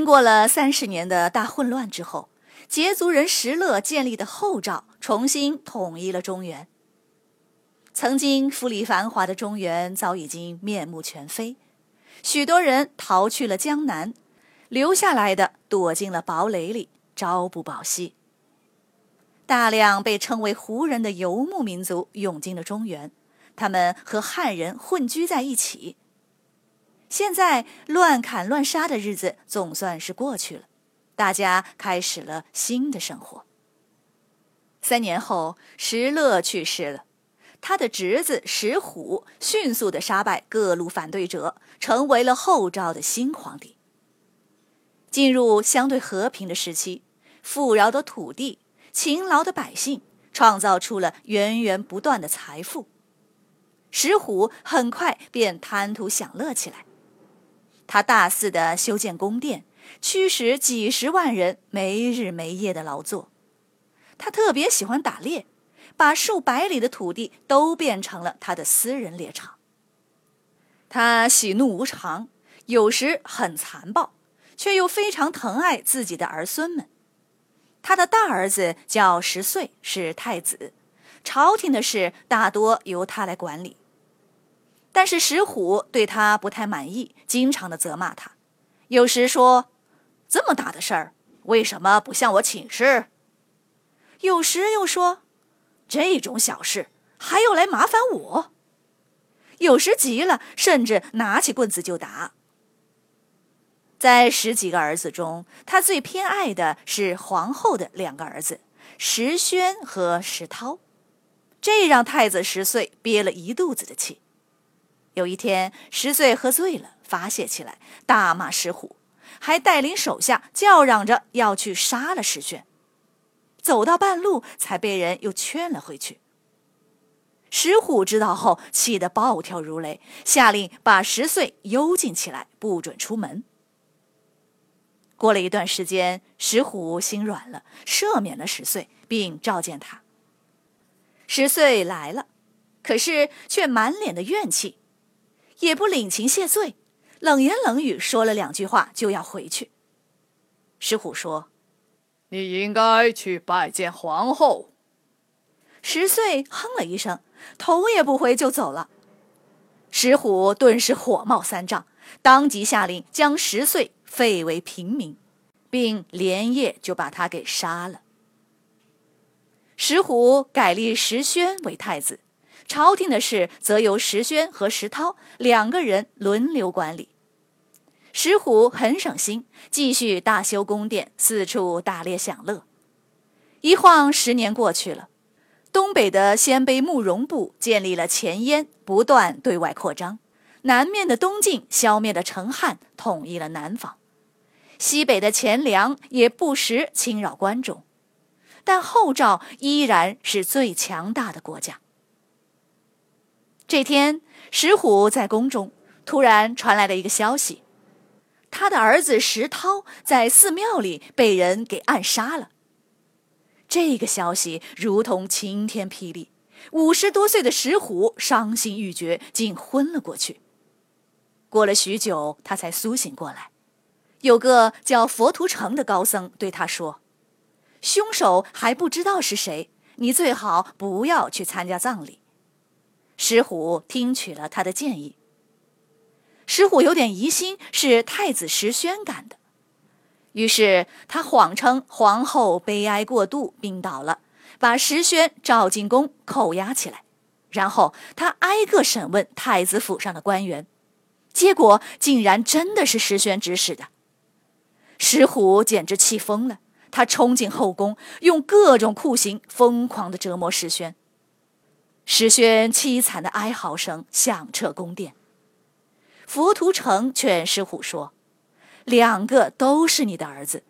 经过了三十年的大混乱之后，羯族人石勒建立的后赵重新统一了中原。曾经富丽繁华的中原早已经面目全非，许多人逃去了江南，留下来的躲进了堡垒里，朝不保夕。大量被称为胡人的游牧民族涌进了中原，他们和汉人混居在一起。现在乱砍乱杀的日子总算是过去了，大家开始了新的生活。三年后，石勒去世了，他的侄子石虎迅速的杀败各路反对者，成为了后赵的新皇帝。进入相对和平的时期，富饶的土地、勤劳的百姓，创造出了源源不断的财富。石虎很快便贪图享乐起来。他大肆的修建宫殿，驱使几十万人没日没夜的劳作。他特别喜欢打猎，把数百里的土地都变成了他的私人猎场。他喜怒无常，有时很残暴，却又非常疼爱自己的儿孙们。他的大儿子叫十岁，是太子，朝廷的事大多由他来管理。但是石虎对他不太满意，经常的责骂他，有时说：“这么大的事儿，为什么不向我请示？”有时又说：“这种小事还要来麻烦我。”有时急了，甚至拿起棍子就打。在十几个儿子中，他最偏爱的是皇后的两个儿子石宣和石涛，这让太子十岁憋了一肚子的气。有一天，十岁喝醉了，发泄起来，大骂石虎，还带领手下叫嚷着要去杀了石宣。走到半路，才被人又劝了回去。石虎知道后，气得暴跳如雷，下令把十岁幽禁起来，不准出门。过了一段时间，石虎心软了，赦免了十岁，并召见他。十岁来了，可是却满脸的怨气。也不领情谢罪，冷言冷语说了两句话就要回去。石虎说：“你应该去拜见皇后。”十岁哼了一声，头也不回就走了。石虎顿时火冒三丈，当即下令将十岁废为平民，并连夜就把他给杀了。石虎改立石宣为太子。朝廷的事则由石宣和石涛两个人轮流管理。石虎很省心，继续大修宫殿，四处打猎享乐。一晃十年过去了，东北的鲜卑慕容部建立了前燕，不断对外扩张；南面的东晋消灭了成汉，统一了南方；西北的钱粮也不时侵扰关中，但后赵依然是最强大的国家。这天，石虎在宫中，突然传来了一个消息：他的儿子石涛在寺庙里被人给暗杀了。这个消息如同晴天霹雳，五十多岁的石虎伤心欲绝，竟昏了过去。过了许久，他才苏醒过来。有个叫佛图澄的高僧对他说：“凶手还不知道是谁，你最好不要去参加葬礼。”石虎听取了他的建议。石虎有点疑心是太子石宣干的，于是他谎称皇后悲哀过度病倒了，把石宣召进宫扣押起来，然后他挨个审问太子府上的官员，结果竟然真的是石宣指使的。石虎简直气疯了，他冲进后宫，用各种酷刑疯狂地折磨石宣。石宣凄惨的哀嚎声响彻宫殿。浮屠城劝石虎说：“两个都是你的儿子，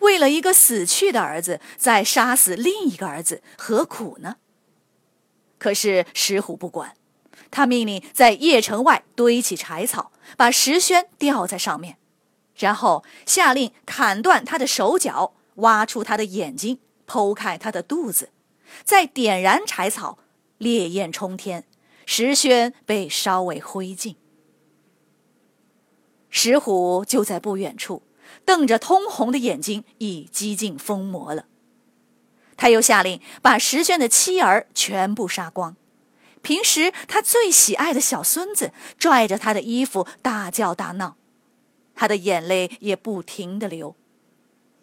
为了一个死去的儿子，再杀死另一个儿子，何苦呢？”可是石虎不管，他命令在邺城外堆起柴草，把石轩吊在上面，然后下令砍断他的手脚，挖出他的眼睛，剖开他的肚子，再点燃柴草，烈焰冲天，石轩被烧为灰烬。石虎就在不远处，瞪着通红的眼睛，已几近疯魔了。他又下令把石轩的妻儿全部杀光，平时他最喜爱的小孙子拽着他的衣服大叫大闹，他的眼泪也不停的流。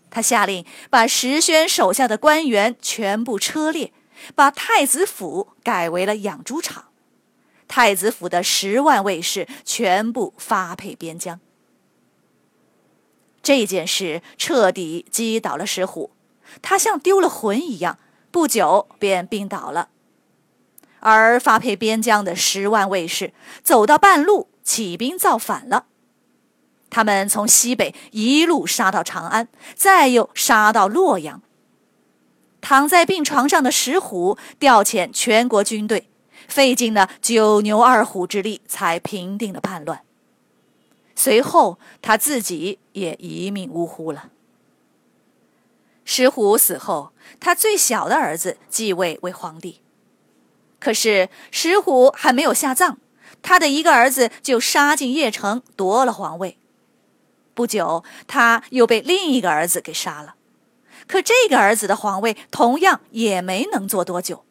他下令把石轩手下的官员全部车裂，把太子府改为了养猪场。太子府的十万卫士全部发配边疆。这件事彻底击倒了石虎，他像丢了魂一样，不久便病倒了。而发配边疆的十万卫士走到半路，起兵造反了。他们从西北一路杀到长安，再又杀到洛阳。躺在病床上的石虎调遣全国军队。费尽了九牛二虎之力，才平定了叛乱。随后，他自己也一命呜呼了。石虎死后，他最小的儿子继位为皇帝。可是，石虎还没有下葬，他的一个儿子就杀进邺城夺了皇位。不久，他又被另一个儿子给杀了。可这个儿子的皇位同样也没能做多久。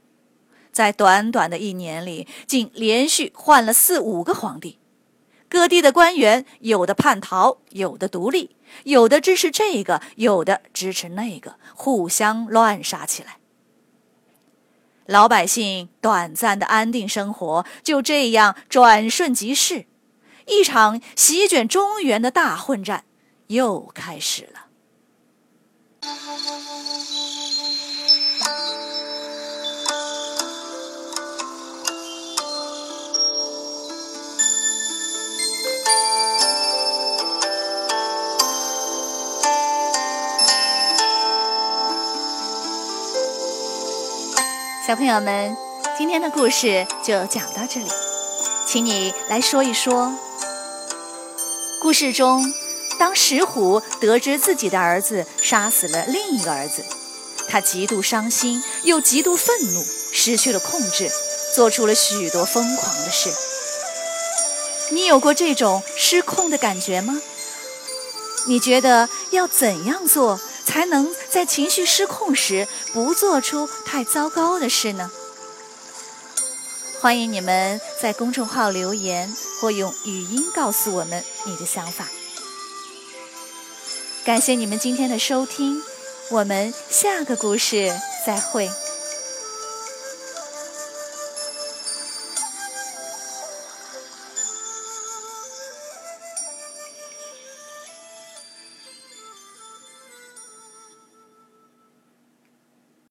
在短短的一年里，竟连续换了四五个皇帝，各地的官员有的叛逃，有的独立，有的支持这个，有的支持那个，互相乱杀起来。老百姓短暂的安定生活就这样转瞬即逝，一场席卷中原的大混战又开始了。小朋友们，今天的故事就讲到这里，请你来说一说。故事中，当石虎得知自己的儿子杀死了另一个儿子，他极度伤心，又极度愤怒，失去了控制，做出了许多疯狂的事。你有过这种失控的感觉吗？你觉得要怎样做？才能在情绪失控时不做出太糟糕的事呢？欢迎你们在公众号留言或用语音告诉我们你的想法。感谢你们今天的收听，我们下个故事再会。